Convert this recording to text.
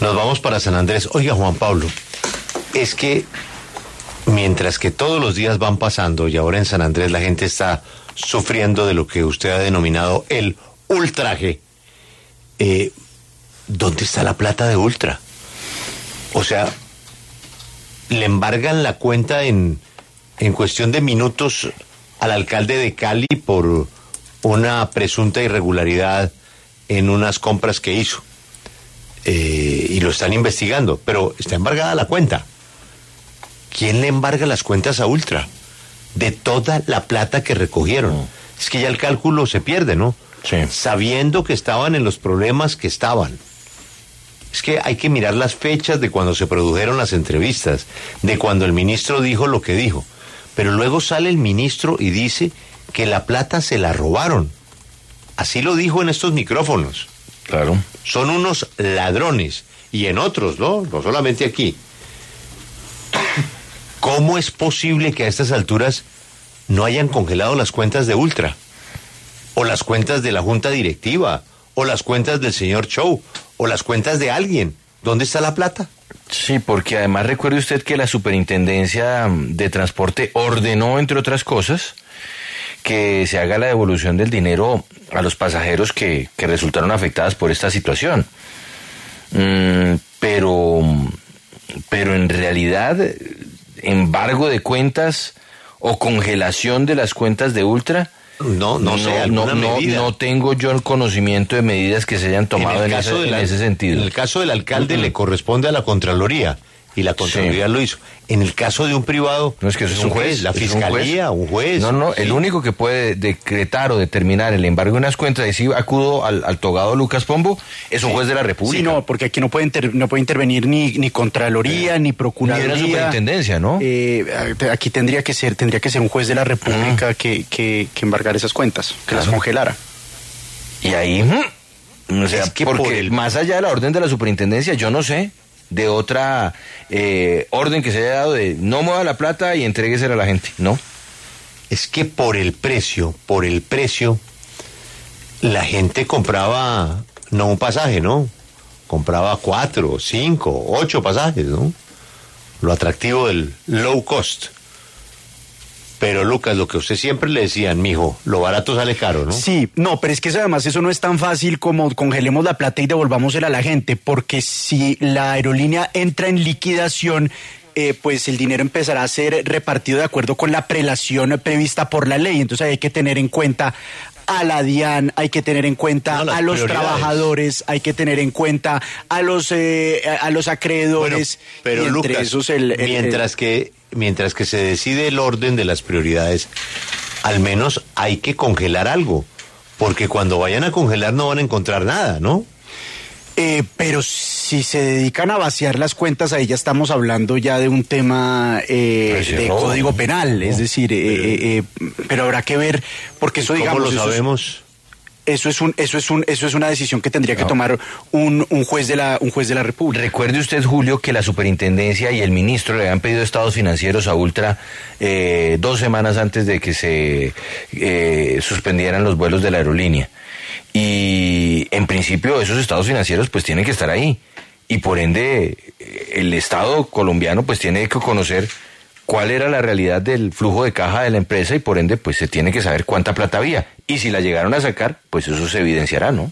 Nos vamos para San Andrés. Oiga, Juan Pablo, es que mientras que todos los días van pasando y ahora en San Andrés la gente está sufriendo de lo que usted ha denominado el ultraje, eh, ¿dónde está la plata de Ultra? O sea, le embargan la cuenta en, en cuestión de minutos al alcalde de Cali por una presunta irregularidad en unas compras que hizo. Y lo están investigando, pero está embargada la cuenta. ¿Quién le embarga las cuentas a Ultra? De toda la plata que recogieron. Es que ya el cálculo se pierde, ¿no? Sí. Sabiendo que estaban en los problemas que estaban. Es que hay que mirar las fechas de cuando se produjeron las entrevistas, de cuando el ministro dijo lo que dijo. Pero luego sale el ministro y dice que la plata se la robaron. Así lo dijo en estos micrófonos. Claro. Son unos ladrones. Y en otros, ¿no? No solamente aquí. ¿Cómo es posible que a estas alturas no hayan congelado las cuentas de Ultra? O las cuentas de la junta directiva, o las cuentas del señor Chow, o las cuentas de alguien. ¿Dónde está la plata? Sí, porque además recuerde usted que la Superintendencia de Transporte ordenó, entre otras cosas, que se haga la devolución del dinero a los pasajeros que, que resultaron afectadas por esta situación. Mm, pero, pero en realidad, embargo de cuentas o congelación de las cuentas de Ultra, No, no, sé, alguna no, medida. no tengo yo el conocimiento de medidas que se hayan tomado en, ese, en sentido. En el caso del alcalde le corresponde a la Contraloría y la Contraloría lo hizo. En el caso de un privado, No es que eso es un juez. la es un fiscalía, un juez. No, no, Sí. el único que puede decretar o determinar el embargo de unas cuentas, y si acudo al, al togado Lucas Pombo, es un juez de la República. Sí, no, porque aquí no puede, inter- no puede intervenir ni, ni Contraloría, ni Procuraduría. Ni una superintendencia, ¿no? Eh, aquí tendría que ser tendría que ser un juez de la República que, que, que embargara esas cuentas, que las congelara. Y ahí, mm, o sea, Es que porque por el- más allá de la orden de la superintendencia, yo no sé de otra eh, orden que se haya dado de no mueva la plata y entréguesela a la gente, ¿no? Es que por el precio, por el precio, la gente compraba no un pasaje, ¿no? Compraba cuatro, cinco, ocho pasajes, ¿no? Lo atractivo del low cost. Pero Lucas, lo que usted siempre le decían, mijo, lo barato sale caro, ¿no? Sí, no, pero es que además eso no es tan fácil como congelemos la plata y devolvámosela a la gente, porque si la aerolínea entra en liquidación, eh, pues el dinero empezará a ser repartido de acuerdo con la prelación prevista por la ley. Entonces hay que tener en cuenta a la DIAN, hay que tener en cuenta No, a los trabajadores, hay que tener en cuenta a los eh, a los acreedores. Bueno, pero y entre Lucas, esos el- el- mientras que mientras que se decide el orden de las prioridades, al menos hay que congelar algo, porque cuando vayan a congelar no van a encontrar nada, ¿no? Eh, pero si se dedican a vaciar las cuentas, ahí ya estamos hablando ya de un tema eh, de código penal, es decir, eh, eh, eh, pero habrá que ver, porque eso ¿Cómo digamos, lo eso es- sabemos? Eso es un, eso es un, eso es una decisión que tendría que No. tomar un, un juez de la, un juez de la República. Recuerde usted, Julio, que la superintendencia y el ministro le habían pedido estados financieros a Ultra eh, dos semanas antes de que se eh, suspendieran los vuelos de la aerolínea. Y en principio esos estados financieros pues tienen que estar ahí. Y por ende el Estado colombiano pues tiene que conocer cuál era la realidad del flujo de caja de la empresa y por ende pues se tiene que saber cuánta plata había. Y si la llegaron a sacar, pues eso se evidenciará, ¿no?